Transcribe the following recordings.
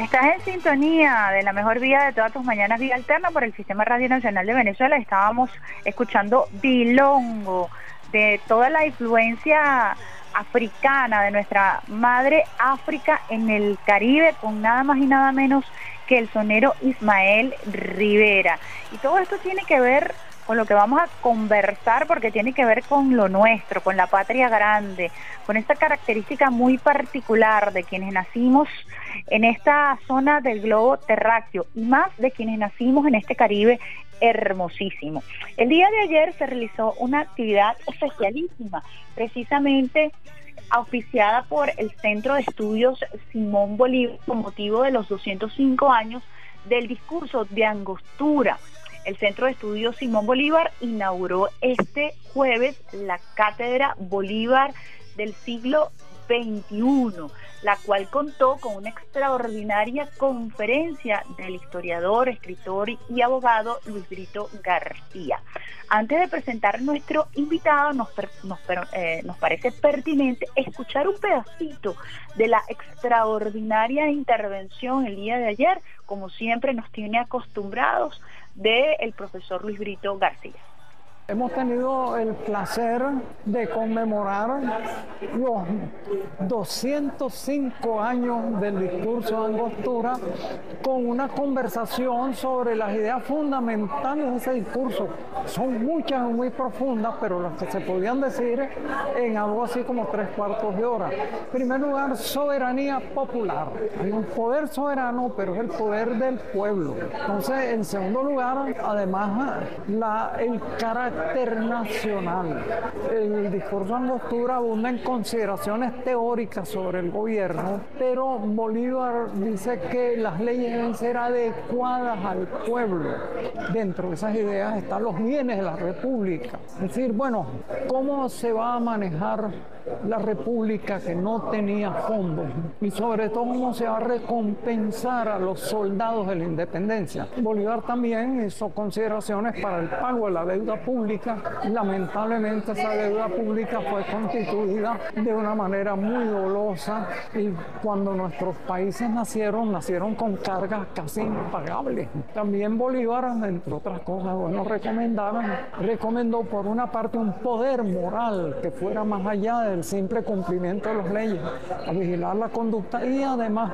Estás en sintonía de la mejor vida de todas tus mañanas, Vía Alterna, por el Sistema Radio Nacional de Venezuela. Estábamos escuchando Bilongo, de toda la influencia africana de nuestra madre África en el Caribe, con nada más y nada menos que el sonero Ismael Rivera. Y todo esto tiene que ver con lo que vamos a conversar porque tiene que ver con lo nuestro, con la patria grande, con esta característica muy particular de quienes nacimos en esta zona del globo terráqueo y más de quienes nacimos en este Caribe hermosísimo. El día de ayer se realizó una actividad especialísima, precisamente auspiciada por el Centro de Estudios Simón Bolívar con motivo de los 205 años del discurso de Angostura el Centro de Estudios Simón Bolívar inauguró este jueves la Cátedra Bolívar del siglo XXI, la cual contó con una extraordinaria conferencia del historiador, escritor y abogado Luis Brito García. Antes de presentar nuestro invitado, nos, eh, nos parece pertinente escuchar un pedacito de la extraordinaria intervención el día de ayer, como siempre nos tiene acostumbrados del profesor Luis Brito García. Hemos tenido el placer de conmemorar los 205 años del discurso de Angostura con una conversación sobre las ideas fundamentales de ese discurso. Son muchas y muy profundas, pero las que se podían decir en algo así como tres cuartos de hora. En primer lugar, soberanía popular. Hay un poder soberano, pero es el poder del pueblo. Entonces, en segundo lugar, además, el carácter internacional. El discurso Angostura abunda en consideraciones teóricas sobre el gobierno, pero Bolívar dice que las leyes deben ser adecuadas al pueblo. Dentro de esas ideas están los bienes de la República. Es decir, bueno, ¿cómo se va a manejar la República que no tenía fondos? Y sobre todo, ¿cómo se va a recompensar a los soldados de la independencia? Bolívar también hizo consideraciones para el pago de la deuda pública Lamentablemente esa deuda pública fue constituida de una manera muy dolosa y cuando nuestros países nacieron, nacieron con cargas casi impagables. También Bolívar, entre otras cosas, bueno, recomendaron, recomendó por una parte un poder moral que fuera más allá del simple cumplimiento de las leyes, a vigilar la conducta y además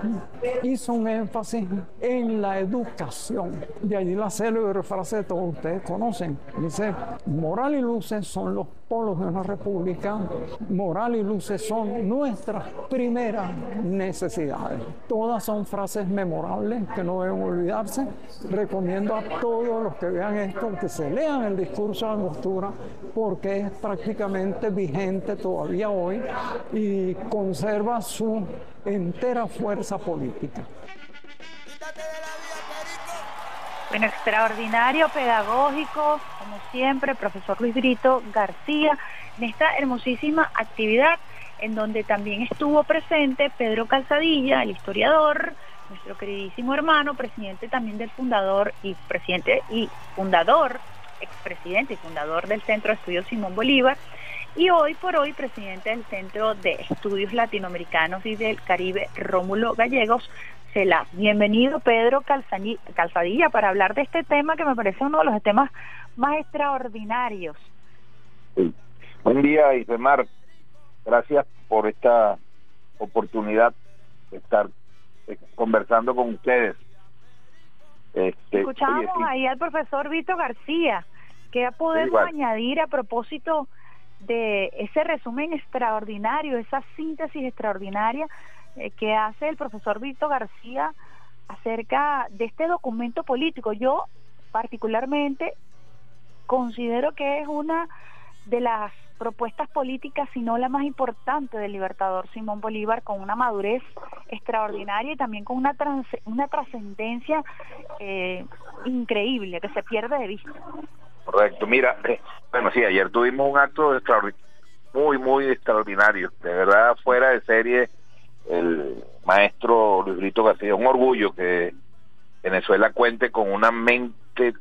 hizo un énfasis en la educación. De allí la célebre frase que todos ustedes conocen. Dice, Moral y luces son los polos de una república. Moral y luces son nuestras primeras necesidades. Todas son frases memorables que no deben olvidarse. Recomiendo a todos los que vean esto que se lean el discurso de Angostura porque es prácticamente vigente todavía hoy y conserva su entera fuerza política. Bueno, extraordinario, pedagógico, como siempre, profesor Luis Brito García, en esta hermosísima actividad en donde también estuvo presente Pedro Calzadilla, el historiador, nuestro queridísimo hermano, presidente también del fundador y presidente y fundador, expresidente y fundador del Centro de Estudios Simón Bolívar, y hoy por hoy presidente del Centro de Estudios Latinoamericanos y del Caribe, Rómulo Gallegos, Bienvenido Pedro Calzadilla para hablar de este tema que me parece uno de los temas más extraordinarios. Buen día, Ismar. Gracias por esta oportunidad de estar eh, conversando con ustedes. Este, Escuchábamos ahí al profesor Vito García. ¿Qué podemos añadir a propósito de ese resumen extraordinario, esa síntesis extraordinaria eh, que hace el profesor Víctor García acerca de este documento político. Yo particularmente considero que es una de las propuestas políticas, si no la más importante del libertador Simón Bolívar, con una madurez extraordinaria y también con una, una trascendencia eh, increíble que se pierde de vista. Correcto, mira, eh, bueno, sí, ayer tuvimos un acto muy, muy extraordinario, de verdad fuera de serie el maestro Luis Brito García. Un orgullo que Venezuela cuente con una mente,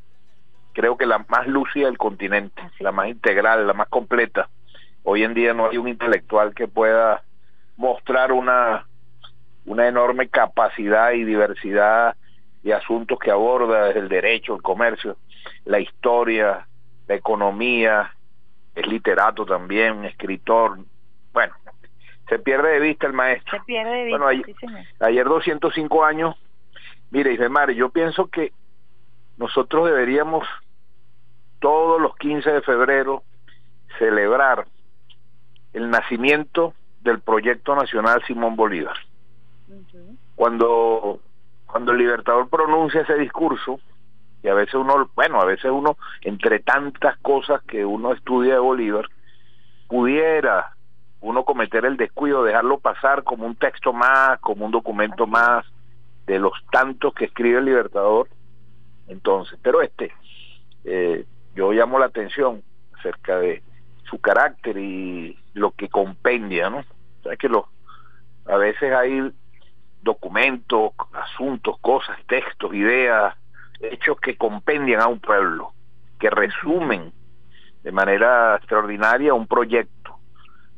creo que la más lúcida del continente, la más integral, la más completa. Hoy en día no hay un intelectual que pueda mostrar una una enorme capacidad y diversidad de asuntos que aborda desde el derecho, el comercio, la historia, la economía, es literato también, escritor, bueno, se pierde de vista el maestro. Se pierde de vista, bueno, ayer, ayer 205 años, mire, Ismar, yo pienso que nosotros deberíamos todos los 15 de febrero celebrar el nacimiento del proyecto nacional Simón Bolívar. Cuando cuando el libertador pronuncia ese discurso, y a veces uno, bueno, a veces uno, entre tantas cosas que uno estudia de Bolívar, pudiera uno cometer el descuido, dejarlo pasar como un texto más, como un documento más de los tantos que escribe el libertador. Entonces, pero este, eh, yo llamo la atención acerca de su carácter y lo que compendia, ¿no? O sea, que lo, a veces hay documentos, asuntos, cosas, textos, ideas, hechos que compendian a un pueblo, que resumen de manera extraordinaria un proyecto,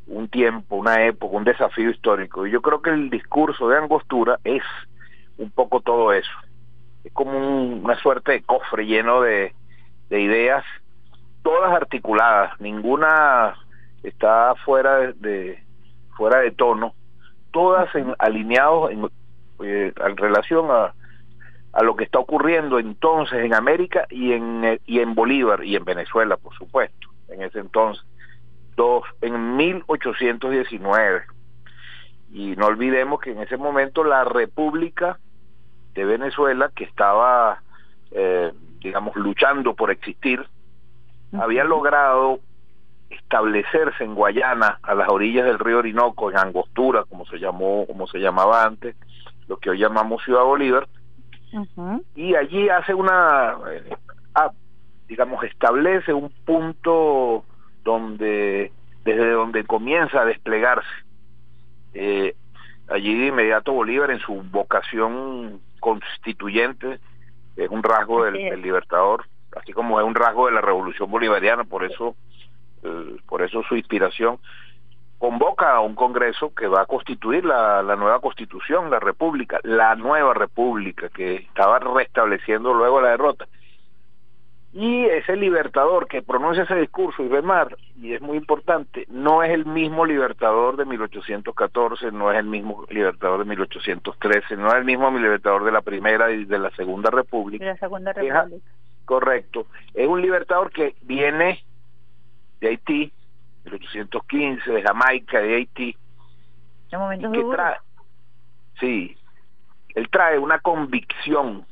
un tiempo, una época, un desafío histórico. Y yo creo que el discurso de Angostura es un poco todo eso. Es como una suerte de cofre lleno de, ideas, todas articuladas, ninguna está fuera de, fuera de tono, todas en, alineados en, eh, en relación a, a lo que está ocurriendo entonces en América y en, y en Bolívar y en Venezuela, por supuesto, en ese entonces, dos, en 1819. Y no olvidemos que en ese momento la República de Venezuela, que estaba, eh, digamos, luchando por existir, había logrado establecerse en Guayana, a las orillas del río Orinoco, en Angostura, como se llamó, como se llamaba antes, lo que hoy llamamos Ciudad Bolívar, y allí hace una, eh, ah, digamos, establece un punto donde, desde donde comienza a desplegarse. Eh, allí de inmediato Bolívar en su vocación constituyente es un rasgo del, libertador, así como es un rasgo de la revolución bolivariana, por eso, eh, por eso su inspiración convoca a un Congreso que va a constituir la, nueva Constitución, la República, la nueva República que estaba restableciendo luego la derrota. Y ese libertador que pronuncia ese discurso, y Mar, y es muy importante, no es el mismo libertador de 1814, no es el mismo libertador de 1813, no es el mismo libertador de la Primera y de la Segunda República. De la Segunda República. correcto. Es un libertador que viene de Haití, 1815, de Jamaica, de Haití. sí, él trae una convicción,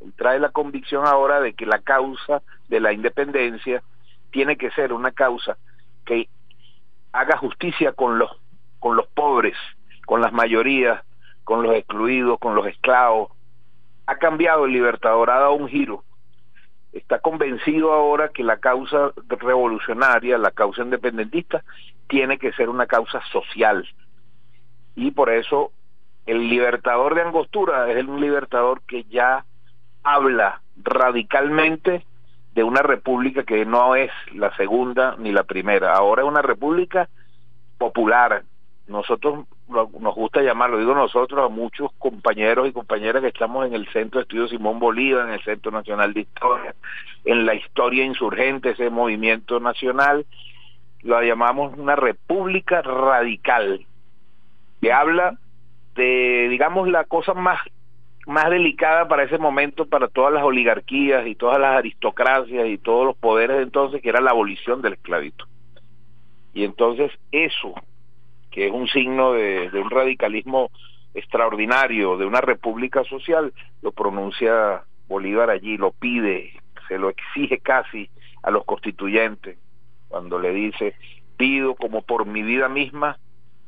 él trae la convicción ahora de que la causa de la independencia tiene que ser una causa que haga justicia con los con los pobres, con las mayorías, con los excluidos, con los esclavos. Ha cambiado el libertador, ha dado un giro está convencido ahora que la causa revolucionaria, la causa independentista, tiene que ser una causa social. Y por eso el libertador de Angostura es un libertador que ya habla radicalmente de una república que no es la segunda ni la primera, ahora es una república popular, nosotros nos gusta llamarlo, digo nosotros, a muchos compañeros y compañeras que estamos en el Centro de Estudios Simón Bolívar, en el Centro Nacional de Historia, en la historia insurgente, ese movimiento nacional, lo llamamos una república radical, que habla de, digamos, la cosa más más delicada para ese momento para todas las oligarquías y todas las aristocracias y todos los poderes de entonces, que era la abolición del esclavito. Y entonces eso que es un signo de, un radicalismo extraordinario, de una república social, lo pronuncia Bolívar allí, lo pide, se lo exige casi a los constituyentes, cuando le dice, pido como por mi vida misma,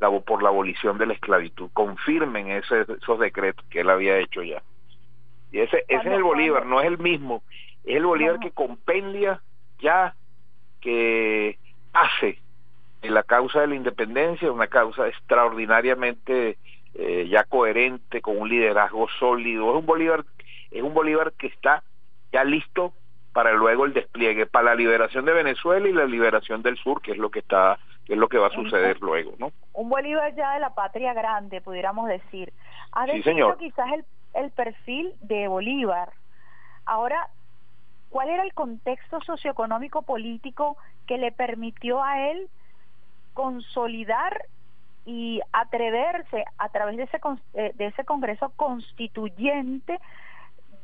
la, por la abolición de la esclavitud, confirmen ese, esos decretos que él había hecho ya. Y ese, ese es el Bolívar, no es el mismo, es el Bolívar que compendia ya, que hace la causa de la independencia, una causa extraordinariamente eh, ya coherente, con un liderazgo sólido. Es un Bolívar, es un Bolívar que está ya listo para luego el despliegue, para la liberación de Venezuela y la liberación del sur, que es lo que está, que es lo que va a suceder luego, ¿no? Un Bolívar ya de la patria grande, pudiéramos decir. ha definido quizás el, el perfil de Bolívar. Ahora, ¿cuál era el contexto socioeconómico político que le permitió a él consolidar y atreverse a través de ese, eh, de ese Congreso constituyente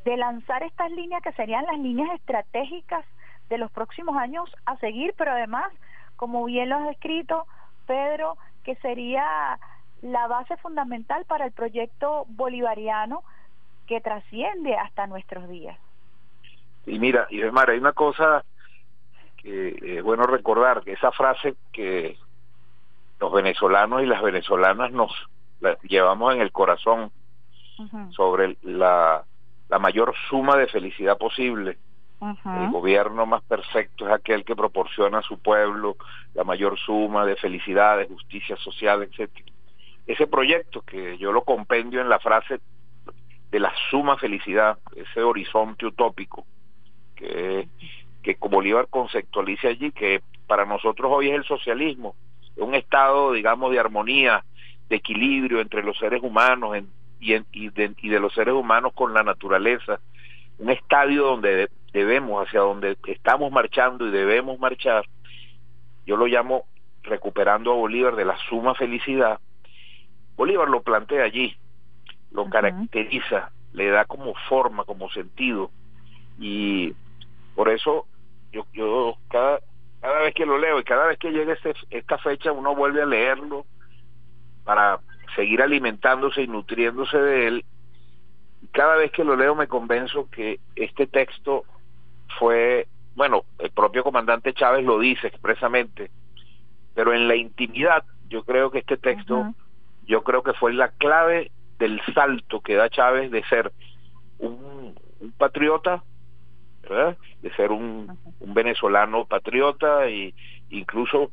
de lanzar estas líneas que serían las líneas estratégicas de los próximos años a seguir, pero además, como bien lo has escrito, Pedro, que sería la base fundamental para el proyecto bolivariano que trasciende hasta nuestros días. Y mira, y Mar, hay una cosa que es bueno recordar, que esa frase que los venezolanos y las venezolanas nos llevamos en el corazón sobre la, la mayor suma de felicidad posible. El gobierno más perfecto es aquel que proporciona a su pueblo la mayor suma de felicidad, de justicia social, etcétera. Ese proyecto que yo lo compendio en la frase de la suma felicidad, ese horizonte utópico que, que Bolívar conceptualiza allí, que para nosotros hoy es el socialismo, un estado, digamos, de armonía, de equilibrio entre los seres humanos y, y, de, los seres humanos con la naturaleza, un estadio donde debemos, hacia donde estamos marchando y debemos marchar, yo lo llamo recuperando a Bolívar de la suma felicidad. Bolívar lo plantea allí, lo caracteriza, le da como forma, como sentido, y por eso yo, yo cada, cada vez que lo leo y cada vez que llegue este, esta fecha uno vuelve a leerlo para seguir alimentándose y nutriéndose de él. Cada vez que lo leo me convenzo que este texto fue, bueno, el propio comandante Chávez lo dice expresamente, pero en la intimidad yo creo que este texto, yo creo que fue la clave del salto que da Chávez de ser un, un patriota de ser un, venezolano patriota e incluso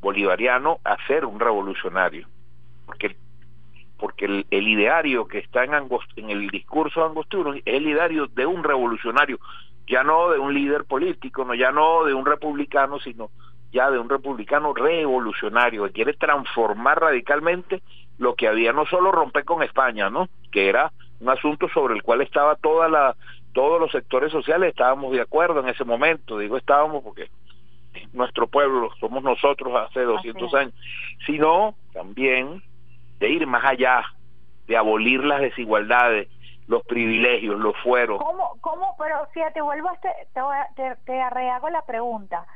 bolivariano a ser un revolucionario. Porque porque el, ideario que está en, en el discurso de Angostura es el ideario de un revolucionario, ya no de un líder político, no ya no de un republicano, sino ya de un republicano revolucionario que quiere transformar radicalmente lo que había, no solo romper con España, ¿no? que era un asunto sobre el cual estaba toda la todos los sectores sociales estábamos de acuerdo en ese momento, digo estábamos porque nuestro pueblo somos nosotros hace 200 años, sino también de ir más allá, de abolir las desigualdades, los privilegios, los fueros. ¿Cómo, cómo pero fíjate, vuelvo a te, te, te arreago la pregunta,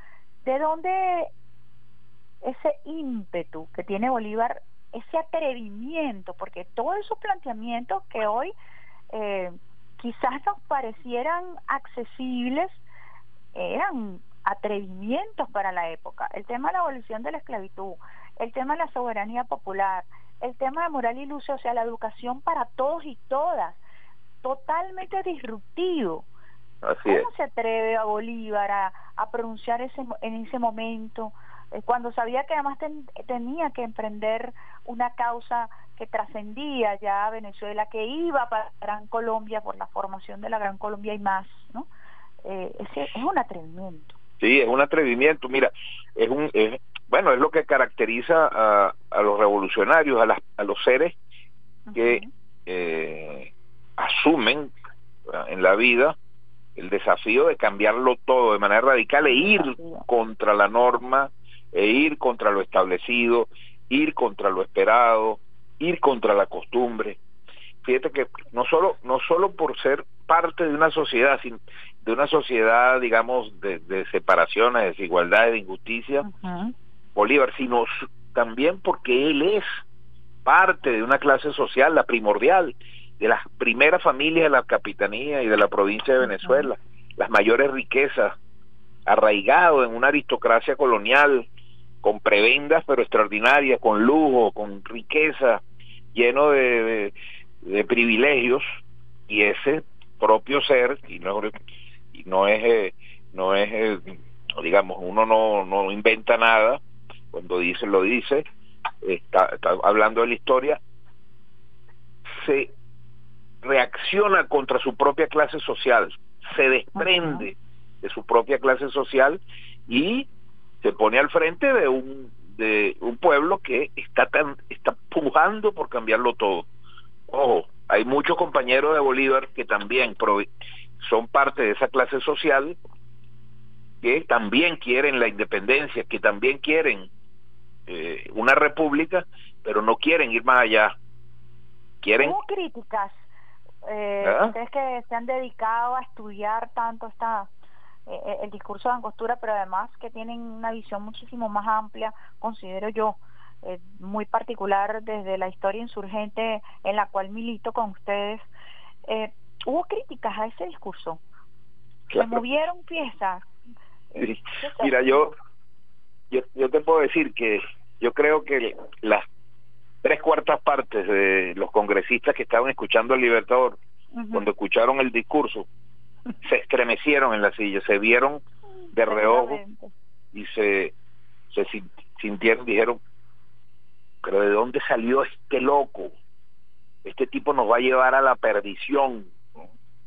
¿de dónde ese ímpetu que tiene Bolívar, ese atrevimiento, porque todos esos planteamientos que hoy eh, quizás nos parecieran accesibles, eran atrevimientos para la época. El tema de la abolición de la esclavitud, el tema de la soberanía popular, el tema de moral y luz, o sea, la educación para todos y todas, totalmente disruptivo. ¿Cómo se atreve a Bolívar a, a pronunciar ese, en ese momento eh, cuando sabía que además tenía que emprender una causa que trascendía ya a Venezuela, que iba para Gran Colombia por la formación de la Gran Colombia y más, ¿no? Eh, es, es un atrevimiento. Sí, es un atrevimiento. Mira, es un, bueno, es lo que caracteriza a, a los revolucionarios, a, las, a los seres que eh, asumen en la vida el desafío de cambiarlo todo de manera radical e ir contra la norma e ir contra lo establecido, ir contra lo esperado, ir contra la costumbre. Fíjate que no solo, no solo por ser parte de una sociedad, de una sociedad, digamos, de, de separación, de desigualdad, de injusticia, Bolívar, sino también porque él es parte de una clase social, la primordial, de las primeras familias de la capitanía y de la provincia de Venezuela, las mayores riquezas, arraigado en una aristocracia colonial, con prebendas pero extraordinarias, con lujo, con riqueza, lleno de, de, privilegios y ese propio ser y no y no es eh, no es eh, digamos uno no no inventa nada cuando dice lo dice está, está hablando de la historia se reacciona contra su propia clase social se desprende de su propia clase social y se pone al frente de un de un pueblo que está tan está pujando por cambiarlo todo ojo, hay muchos compañeros de Bolívar que también son parte de esa clase social que también quieren la independencia, que también quieren eh, una república, pero no quieren ir más allá. Quieren... ¿Hubo críticas? Eh, ¿Ah? Ustedes que se han dedicado a estudiar tanto esta eh, el discurso de Angostura, pero además que tienen una visión muchísimo más amplia, considero yo, muy particular desde la historia insurgente en la cual milito con ustedes. ¿Hubo críticas a ese discurso? ¿Se movieron piezas? Mira, yo, yo, te puedo decir que yo creo que las tres cuartas partes de los congresistas que estaban escuchando al Libertador, cuando escucharon el discurso, se estremecieron en la silla, se vieron de reojo y se, se sintieron, dijeron, pero ¿de dónde salió este loco? Este tipo nos va a llevar a la perdición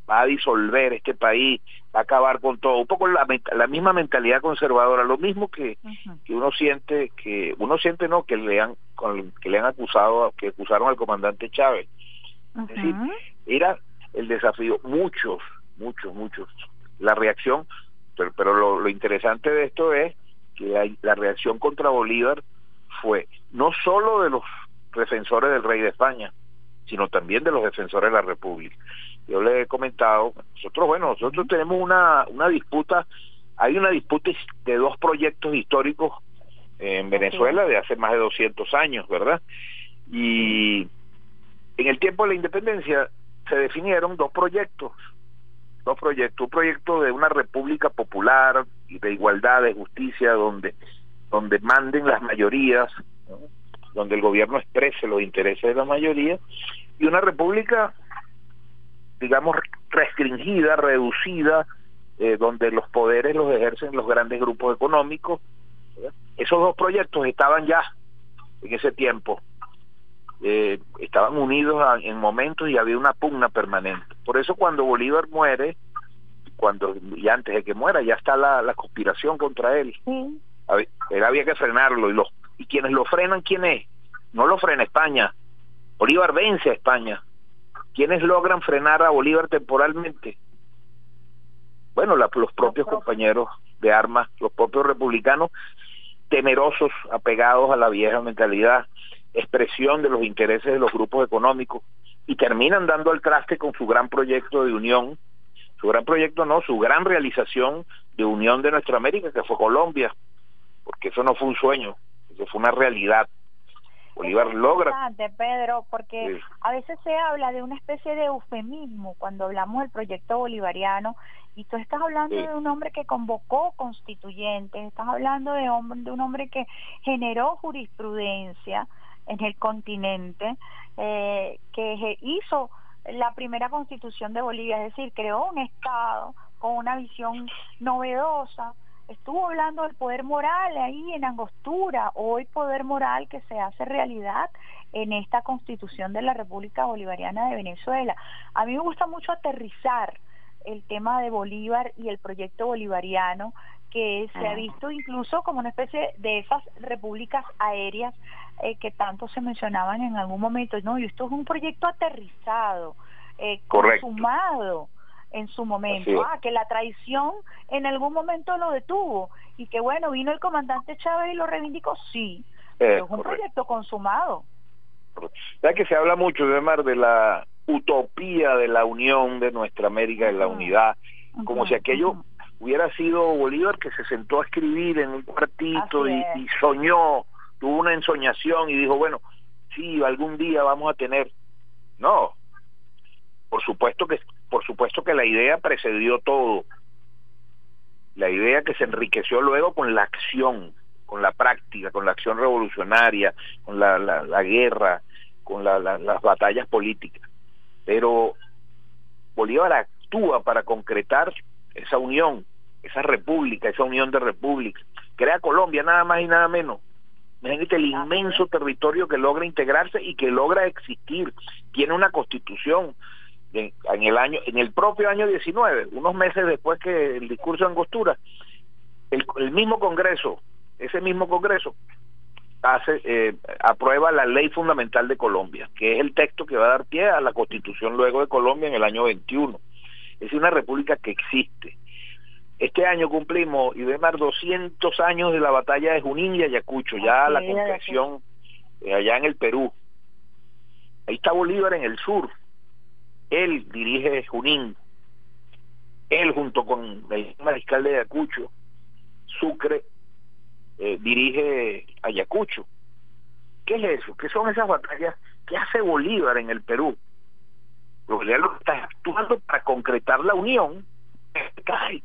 va a disolver este país, va a acabar con todo. Un poco la, la misma mentalidad conservadora, lo mismo que, que uno siente, que uno siente no, que le han, que le han acusado, que acusaron al comandante Chávez. Es decir, era el desafío, muchos, muchos, muchos. La reacción, pero, pero lo, lo interesante de esto es que hay, la reacción contra Bolívar fue no solo de los defensores del rey de España, sino también de los defensores de la República yo le he comentado, nosotros, bueno, nosotros tenemos una, una disputa, hay una disputa de dos proyectos históricos en Venezuela de hace más de 200 años, ¿verdad? Y en el tiempo de la independencia se definieron dos proyectos, dos proyectos, un proyecto de una república popular y de igualdad, de justicia, donde, donde manden las mayorías, donde el gobierno exprese los intereses de la mayoría, y una república digamos, restringida, reducida, eh, donde los poderes los ejercen los grandes grupos económicos. Esos dos proyectos estaban ya en ese tiempo, eh, estaban unidos en momentos y había una pugna permanente. Por eso cuando Bolívar muere, cuando y antes de que muera ya está la, la conspiración contra él. Él había que frenarlo y los y quienes lo frenan, ¿quién es? No lo frena España. Bolívar vence a España ¿Quiénes logran frenar a Bolívar temporalmente? Bueno, los propios compañeros de armas, los propios republicanos, temerosos, apegados a la vieja mentalidad, expresión de los intereses de los grupos económicos, y terminan dando al traste con su gran proyecto de unión, su gran proyecto no, su gran realización de unión de nuestra América, que fue Colombia, porque eso no fue un sueño, eso fue una realidad. Bolívar es logra. Pedro, porque a veces se habla de una especie de eufemismo cuando hablamos del proyecto bolivariano y tú estás hablando de un hombre que convocó constituyentes, estás hablando de, de un hombre que generó jurisprudencia en el continente, eh, que hizo la primera constitución de Bolivia, es decir, creó un Estado con una visión novedosa, estuvo hablando del poder moral ahí en Angostura, hoy poder moral que se hace realidad en esta constitución de la República Bolivariana de Venezuela. A mí me gusta mucho aterrizar el tema de Bolívar y el proyecto bolivariano que se ha ah. visto incluso como una especie de esas repúblicas aéreas eh, que tanto se mencionaban en algún momento. No, y esto es un proyecto aterrizado, eh, consumado en su momento. Ah, que la traición en algún momento lo detuvo y que bueno, vino el comandante Chávez y lo reivindicó, sí. es un proyecto consumado. Ya que se habla mucho, Mar, de la utopía de la unión de nuestra América, de la unidad, como si aquello hubiera sido Bolívar que se sentó a escribir en un cuartito y, y, soñó, tuvo una ensoñación y dijo, bueno, sí, algún día vamos a tener. No, por supuesto que por supuesto que la idea precedió todo. La idea que se enriqueció luego con la acción, con la práctica, con la acción revolucionaria, con la, la, guerra, con las batallas políticas. Pero Bolívar actúa para concretar esa unión, esa república, esa unión de repúblicas. Crea Colombia, nada más y nada menos. Imagínate el inmenso territorio que logra integrarse y que logra existir. Tiene una constitución, en, el año en el propio año 19 unos meses después que el discurso de Angostura el, mismo Congreso ese mismo Congreso hace eh, aprueba la ley fundamental de Colombia, que es el texto que va a dar pie a la constitución luego de Colombia en el año 21. Es una república que existe. Este año cumplimos, Ibemar, 200 años de la batalla de Junín y Ayacucho, ya la concreción eh, allá en el Perú. Ahí está Bolívar en el sur. Él dirige Junín. Él junto con el mariscal de Ayacucho, Sucre, eh, dirige Ayacucho. ¿Qué es eso? ¿Qué son esas batallas? ¿Qué hace Bolívar en el Perú? Bolívar lo está actuando para concretar la unión.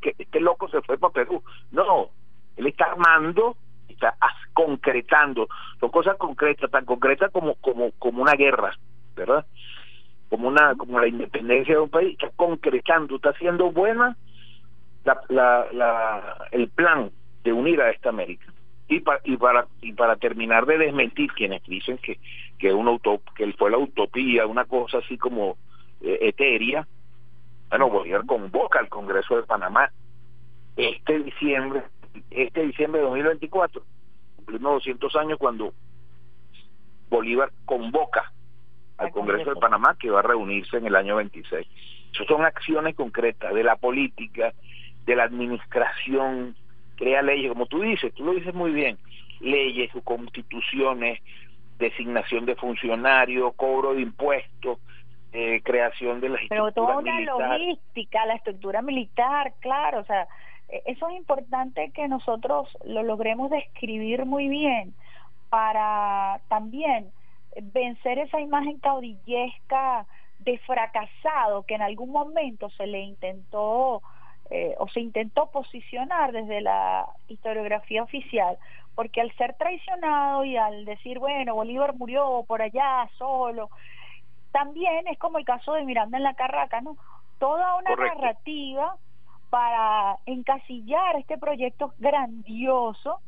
Que este loco se fue para Perú. No, él está armando, está concretando. Son cosas concretas, tan concretas como, como, como una guerra, ¿verdad? Como una como la independencia de un país, está concretando, está haciendo buena la, la, el plan de unir a esta América y, y para y para terminar de desmentir quienes dicen que que una que fue la utopía una cosa así como eh, etérea bueno Bolívar convoca al Congreso de Panamá este diciembre este diciembre de 2024 cumplimos 200 años cuando Bolívar convoca al Congreso de Panamá que va a reunirse en el año 26 eso son acciones concretas de la política de la administración crea leyes, como tú dices, tú lo dices muy bien, leyes, constituciones, designación de funcionarios, cobro de impuestos, eh, creación de la Pero toda una logística, la estructura militar, claro, o sea, e, eso es importante que nosotros lo logremos describir muy bien para también vencer esa imagen caudillesca de fracasado que en algún momento se le intentó eh, o se intentó posicionar desde la historiografía oficial, porque al ser traicionado y al decir, bueno, Bolívar murió por allá solo, también es como el caso de Miranda en la Carraca, ¿no? Toda una narrativa para encasillar este proyecto grandioso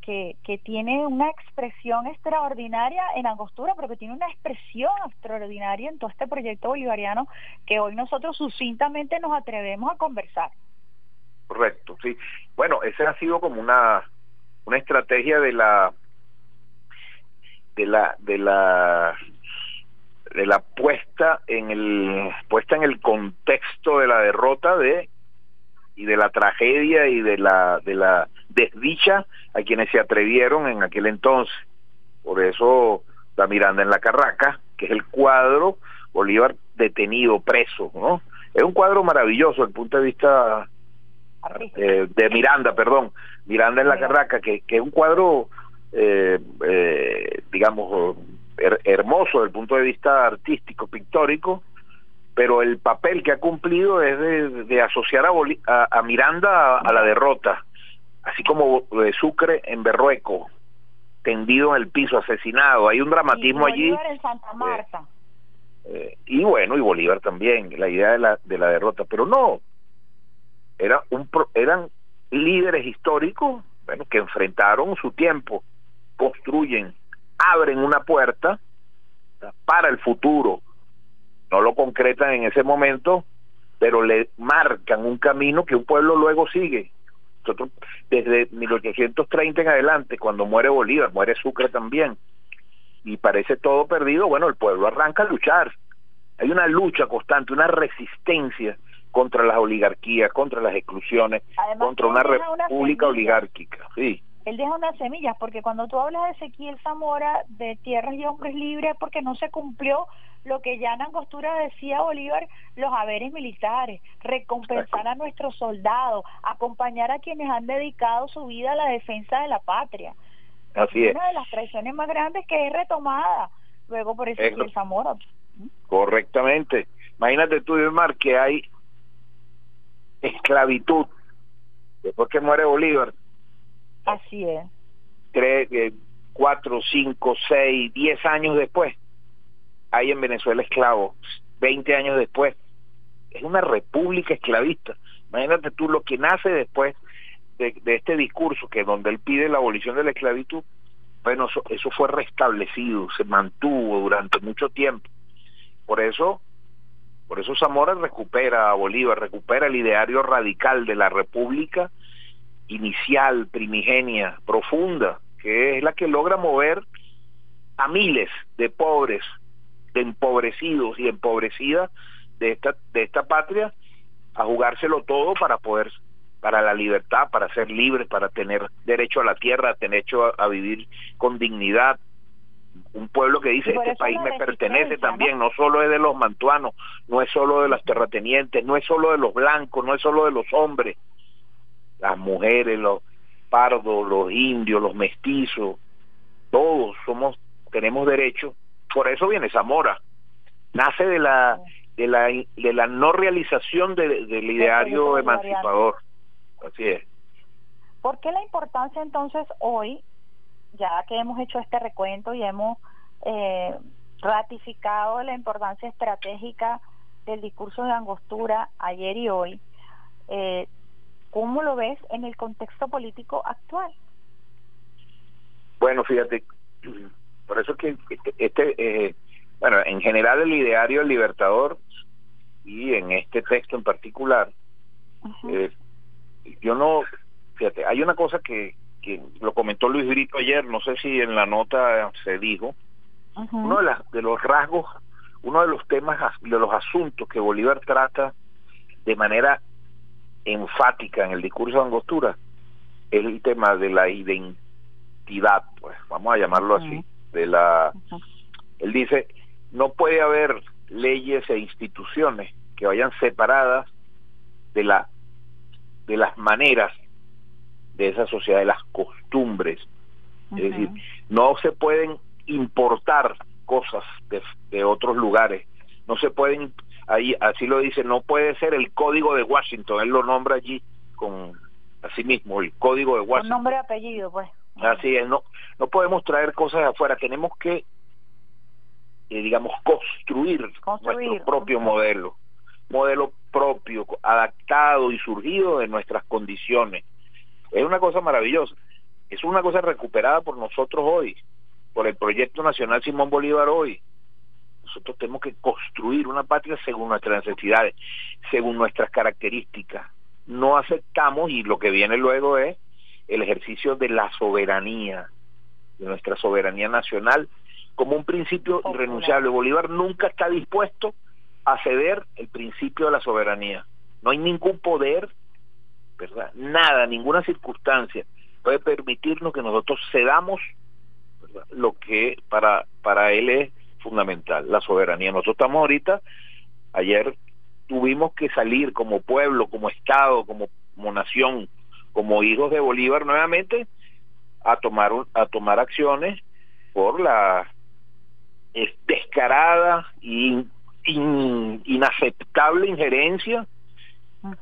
que, que tiene una expresión extraordinaria en Angostura, pero que tiene una expresión extraordinaria en todo este proyecto bolivariano que hoy nosotros sucintamente nos atrevemos a conversar. Correcto, sí. Bueno, esa ha sido como una una estrategia de la de la de la de la puesta en el puesta en el contexto de la derrota de y de la tragedia y de la de la desdicha a quienes se atrevieron en aquel entonces. Por eso la Miranda en la Carraca, que es el cuadro Bolívar detenido, preso, ¿no? Es un cuadro maravilloso desde el punto de vista eh, de Miranda, perdón, Miranda en la Carraca, que, que es un cuadro, eh, eh, digamos, hermoso desde el punto de vista artístico, pictórico, pero el papel que ha cumplido es de, asociar a, a, Miranda a, la derrota, así como de Sucre en Berrueco, tendido en el piso, asesinado. Hay un dramatismo allí. En Santa eh, Marta. Eh, y bueno, y Bolívar también, la idea de la, de la derrota, pero no, era un, eran líderes históricos bueno, que enfrentaron su tiempo, construyen, abren una puerta para el futuro, no lo concretan en ese momento, pero le marcan un camino que un pueblo luego sigue. Nosotros, desde 1830 en adelante, cuando muere Bolívar, muere Sucre también, y parece todo perdido, bueno, el pueblo arranca a luchar. Hay una lucha constante, una resistencia contra las oligarquías, contra las exclusiones, contra una república oligárquica. Sí él deja unas semillas, porque cuando tú hablas de Ezequiel Zamora, de tierras y hombres libres, porque no se cumplió lo que ya en Angostura decía Bolívar, los haberes militares, recompensar a nuestros soldados, acompañar a quienes han dedicado su vida a la defensa de la patria. Así es. Una de las traiciones más grandes que es retomada luego por Ezequiel Zamora. Correctamente. Imagínate tú, Mar, que hay esclavitud después que muere Bolívar Así es. Tres, eh, cuatro, cinco, seis, diez años después, hay en Venezuela esclavos. Veinte años después, es una república esclavista. Imagínate tú lo que nace después de, este discurso, que donde él pide la abolición de la esclavitud, bueno, eso, eso fue restablecido, se mantuvo durante mucho tiempo. Por eso, por eso Zamora recupera a Bolívar, recupera el ideario radical de la república inicial, primigenia, profunda, que es la que logra mover a miles de pobres, de empobrecidos y empobrecidas de esta, de esta patria a jugárselo todo para poder para la libertad, para ser libres, para tener derecho a la tierra, tener derecho a, vivir con dignidad. Un pueblo que dice, este país me pertenece también, ¿no? solo es de los mantuanos, no es solo de las terratenientes, no es solo de los blancos, no es solo de los hombres, las mujeres, los pardos, los indios, los mestizos, todos somos, tenemos derecho. Por eso viene Zamora. Nace de la de la, de la no realización del ideario emancipador. Así es. ¿Por qué la importancia entonces hoy, ya que hemos hecho este recuento y hemos eh, ratificado la importancia estratégica del discurso de Angostura ayer y hoy, eh, ¿cómo lo ves en el contexto político actual? Bueno, fíjate, por eso que este, eh, bueno, en general el ideario del Libertador y en este texto en particular, eh, yo no, fíjate, hay una cosa que, que lo comentó Luis Brito ayer, no sé si en la nota se dijo, uno de, las, de los rasgos, uno de los temas, de los asuntos que Bolívar trata de manera enfática en el discurso de Angostura es el tema de la identidad, pues vamos a llamarlo así, de la... Él dice, no puede haber leyes e instituciones que vayan separadas de la de las maneras de esa sociedad, de las costumbres. Es decir, no se pueden importar cosas de, de, otros lugares, no se pueden, ahí así lo dice, no puede ser el código de Washington, él lo nombra allí con así mismo, el código de Washington. nombre y apellido, pues. Así es, no, no podemos traer cosas de afuera, tenemos que eh, digamos, construir, nuestro propio modelo, modelo propio, adaptado y surgido de nuestras condiciones. Es una cosa maravillosa, es una cosa recuperada por nosotros hoy, por el Proyecto Nacional Simón Bolívar hoy. Nosotros tenemos que construir una patria según nuestras necesidades, según nuestras características. No aceptamos, y lo que viene luego es el ejercicio de la soberanía, de nuestra soberanía nacional como un principio irrenunciable. Bolívar nunca está dispuesto a ceder el principio de la soberanía. No hay ningún poder, ¿verdad? Nada, ninguna circunstancia puede permitirnos que nosotros cedamos lo que para, para él es fundamental, la soberanía. Nosotros estamos ahorita, ayer tuvimos que salir como pueblo, como Estado, como, como nación, como hijos de Bolívar nuevamente a tomar, a tomar acciones por la es descarada y inaceptable injerencia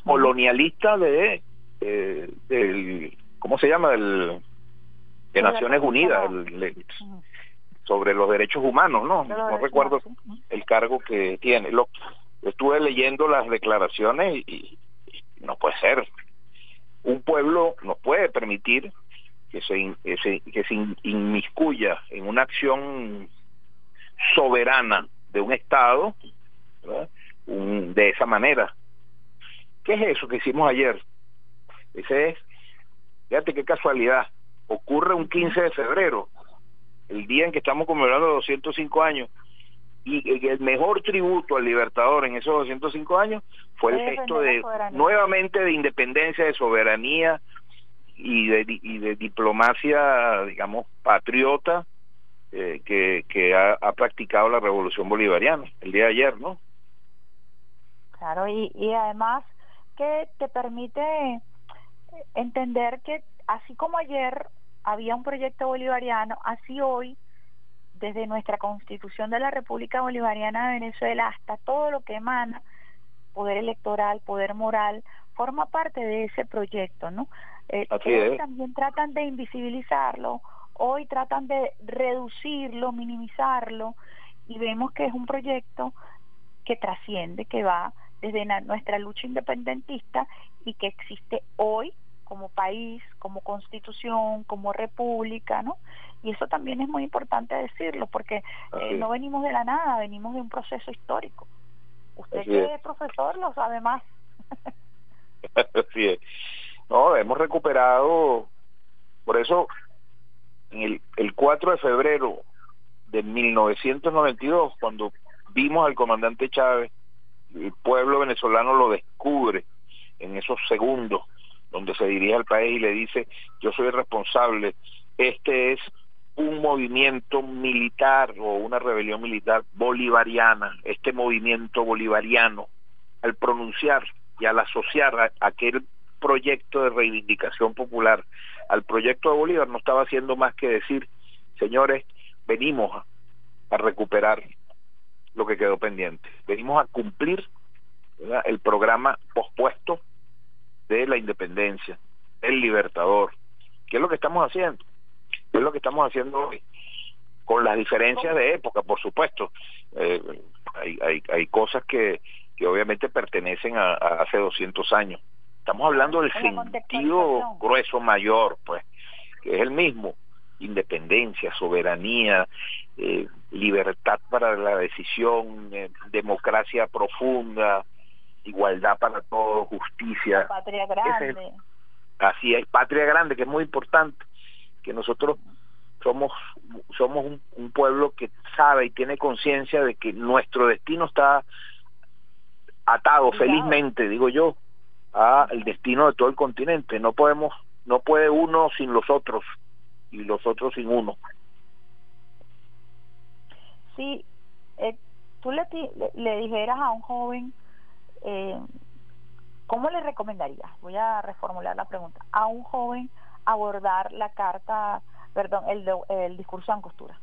colonialista de, del cómo se llama del de Naciones Unidas sobre los derechos humanos no no recuerdo el cargo que tiene. Lo estuve leyendo las declaraciones y, no puede ser. Un pueblo no puede permitir que se, que se, que se inmiscuya en una acción soberana de un Estado de esa manera. ¿Qué es eso que hicimos ayer? Ese es, fíjate qué casualidad, ocurre un 15 de febrero, el día en que estamos conmemorando 205 años, y el mejor tributo al Libertador en esos 205 años fue el gesto de nuevamente de independencia, de soberanía y de, y de diplomacia, digamos, patriota eh, que, que ha, practicado la revolución bolivariana el día de ayer, ¿no? Claro, y, y además que te permite entender que así como ayer había un proyecto bolivariano, así hoy, desde nuestra constitución de la República Bolivariana de Venezuela hasta todo lo que emana, poder electoral, poder moral, forma parte de ese proyecto, ¿no? Eh, también tratan de invisibilizarlo hoy tratan de reducirlo, minimizarlo y vemos que es un proyecto que trasciende, que va desde nuestra lucha independentista y que existe hoy como país, como constitución, como república, ¿no? Y eso también es muy importante decirlo porque eh, no venimos de la nada, venimos de un proceso histórico. Usted que es profesor lo sabe más. Así es. No, hemos recuperado, por eso en el, el 4 de febrero de 1992, cuando vimos al comandante Chávez, el pueblo venezolano lo descubre en esos segundos donde se dirige al país y le dice, yo soy responsable, este es un movimiento militar o una rebelión militar bolivariana, este movimiento bolivariano, al pronunciar y al asociar aquel proyecto de reivindicación popular al proyecto de Bolívar, no estaba haciendo más que decir, señores, venimos a recuperar lo que quedó pendiente, venimos a cumplir el programa pospuesto de la independencia, el libertador, ¿qué es lo que estamos haciendo? es lo que estamos haciendo hoy con las diferencias de época, por supuesto. Eh, hay, hay, hay cosas que, que obviamente pertenecen a, hace 200 años. Estamos hablando del sentido grueso mayor, pues, que es el mismo. Independencia, soberanía, eh, libertad para la decisión, eh, democracia profunda, igualdad para todos, justicia. Patria grande. así es, patria grande, que es muy importante que nosotros somos somos un, pueblo que sabe y tiene conciencia de que nuestro destino está atado felizmente digo yo a el destino de todo el continente no podemos no puede uno sin los otros y los otros sin uno sí eh, tú le, le, dijeras a un joven eh, cómo le recomendarías voy a reformular la pregunta. A un joven abordar la carta, perdón, el, el discurso de Angostura?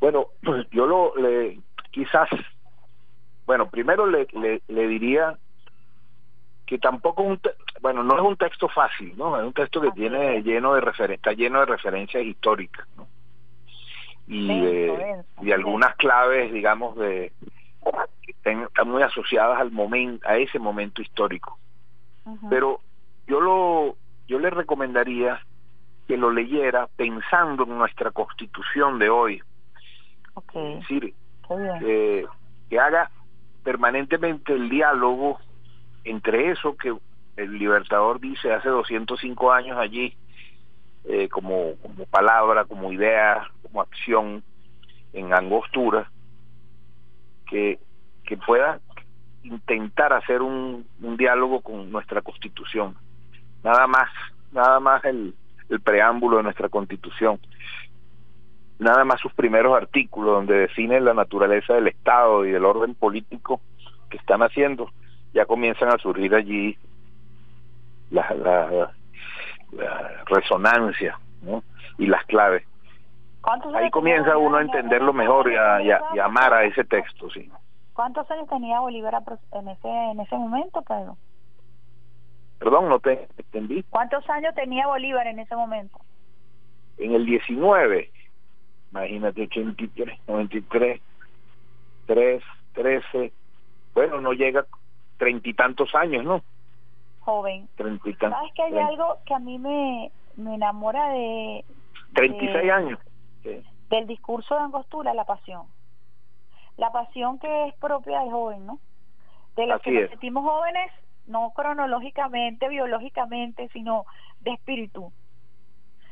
Bueno, yo lo le, quizás, bueno, primero le, le, diría que tampoco un bueno no es un texto fácil no es un texto que tiene lleno de está lleno de referencias históricas ¿no? y de, algunas claves digamos de que están, muy asociadas al momento a ese momento histórico pero yo lo yo le recomendaría que lo leyera pensando en nuestra constitución de hoy. Okay. Es decir, que haga permanentemente el diálogo entre eso que el Libertador dice hace 205 años allí, eh, como, como palabra, como idea, como acción en angostura, que, que pueda intentar hacer un, un diálogo con nuestra constitución nada más, nada más el, el preámbulo de nuestra constitución, nada más sus primeros artículos donde define la naturaleza del Estado y del orden político que están haciendo, ya comienzan a surgir allí la, la, resonancia y las claves. Ahí comienza uno a entenderlo mejor y a, y, amar a ese texto, sí. ¿Cuántos años tenía Bolívar en ese, en ese momento, Pedro? Perdón, no te entendí. ¿Cuántos años tenía Bolívar en ese momento? En el 19, imagínate, 83, 93, 3, 13, bueno, no llega treinta y tantos años, ¿no? Joven. Treinta y tantos. ¿Sabes que hay algo que a mí me, me enamora de... Treinta y seis años. Del discurso de Angostura, la pasión. La pasión que es propia del joven, ¿no? De los que nos sentimos jóvenes no cronológicamente, biológicamente, sino de espíritu.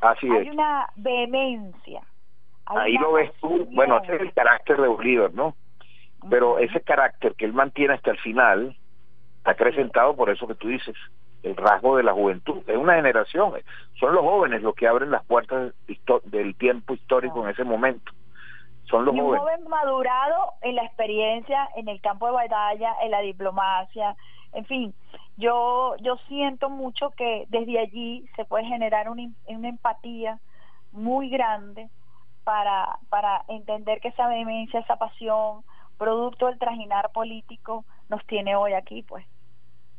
Así hay una vehemencia. Ahí lo ves tú, bueno, ese es el carácter de Bolívar, ¿no? Pero ese carácter que él mantiene hasta el final está acrecentado por eso que tú dices, el rasgo de la juventud. Es una generación, son los jóvenes los que abren las puertas del tiempo histórico en ese momento. Son los y un jóvenes. joven madurado en la experiencia, en el campo de batalla, en la diplomacia, en fin, yo, yo siento mucho que desde allí se puede generar una, una empatía muy grande para, para entender que esa vehemencia, esa pasión, producto del trajinar político, nos tiene hoy aquí, pues,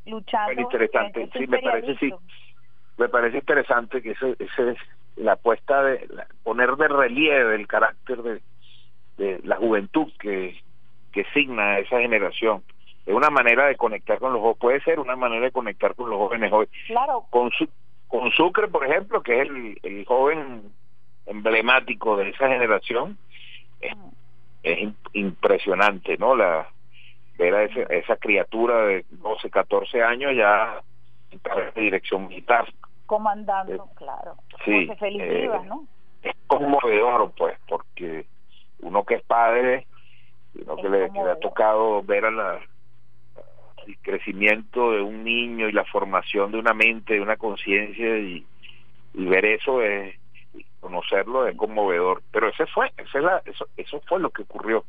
luchando. interesante, sí, me parece, sí, me parece interesante que ese, ese es la apuesta de poner de relieve el carácter de, de la juventud que, que signa a esa generación es una manera de conectar con los jóvenes, puede ser una manera de conectar con los jóvenes hoy. Claro. Con, su, con Sucre, por ejemplo, que es el, joven emblemático de esa generación, es, es impresionante, ¿no? La ver a esa criatura de 12, 14 años ya en dirección militar. comandando, claro. Sí. Eh, ¿no? Es conmovedor, pues, porque es uno que le, ha tocado ver a la, el crecimiento de un niño y la formación de una mente, de una conciencia y, ver eso es conocerlo es conmovedor. Pero ese fue ese la, eso, eso fue lo que ocurrió.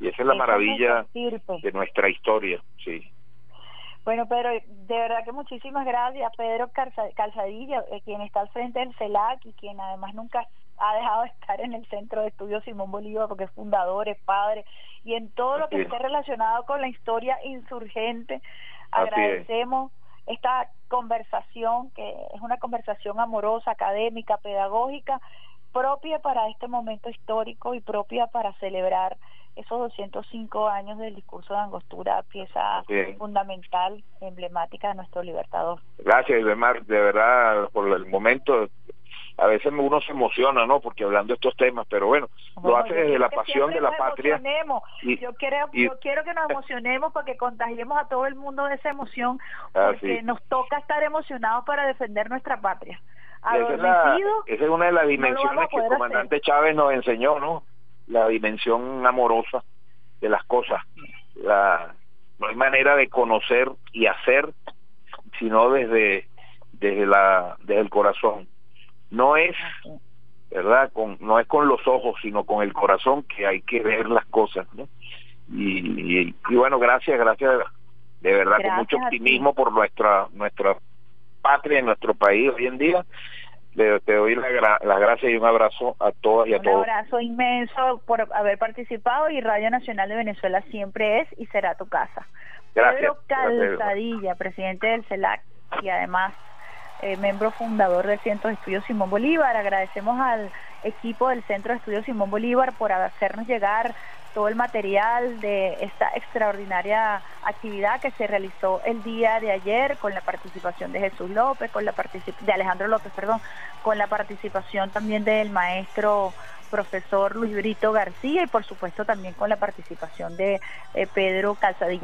Y esa es la maravilla de nuestra historia sí. Bueno, pero de verdad que muchísimas gracias, Pedro Calzadilla, eh, quien está al frente del CELAC y quien además nunca ha dejado de estar en el Centro de Estudios Simón Bolívar porque es fundador, es padre, y en todo lo que esté relacionado con la historia insurgente. Agradecemos esta conversación, que es una conversación amorosa, académica, pedagógica, propia para este momento histórico y propia para celebrar esos 205 años del discurso de Angostura, pieza fundamental, emblemática de nuestro libertador. Gracias, Ibemar, de verdad, por el momento. A veces uno se emociona, ¿no? Porque hablando de estos temas, pero bueno, lo hace desde la pasión de la patria. yo, quiero, yo quiero que nos emocionemos porque contagiemos a todo el mundo de esa emoción, ah, porque nos toca estar emocionados para defender nuestra patria. Esa es, esa es, una de las dimensiones que el comandante Chávez nos enseñó, ¿no? la dimensión amorosa de las cosas. La, no hay manera de conocer y hacer sino desde desde la desde el corazón. No es verdad con no es con los ojos sino con el corazón que hay que ver las cosas ¿no? y, y, bueno gracias gracias de verdad con mucho optimismo por nuestra nuestra patria en nuestro país hoy en día te doy las gracias y un abrazo a todas y a todos. Un abrazo inmenso por haber participado y Radio Nacional de Venezuela siempre es y será tu casa. Gracias. Pedro Calzadilla, presidente del CELAC y además eh, miembro fundador del Centro de Estudios Simón Bolívar. Agradecemos al equipo del Centro de Estudios Simón Bolívar por hacernos llegar todo el material de esta extraordinaria actividad que se realizó el día de ayer con la participación de Jesús López, con la de Alejandro López, perdón, con la participación también del maestro profesor Luis Brito García y por supuesto también con la participación de eh, Pedro Calzadilla.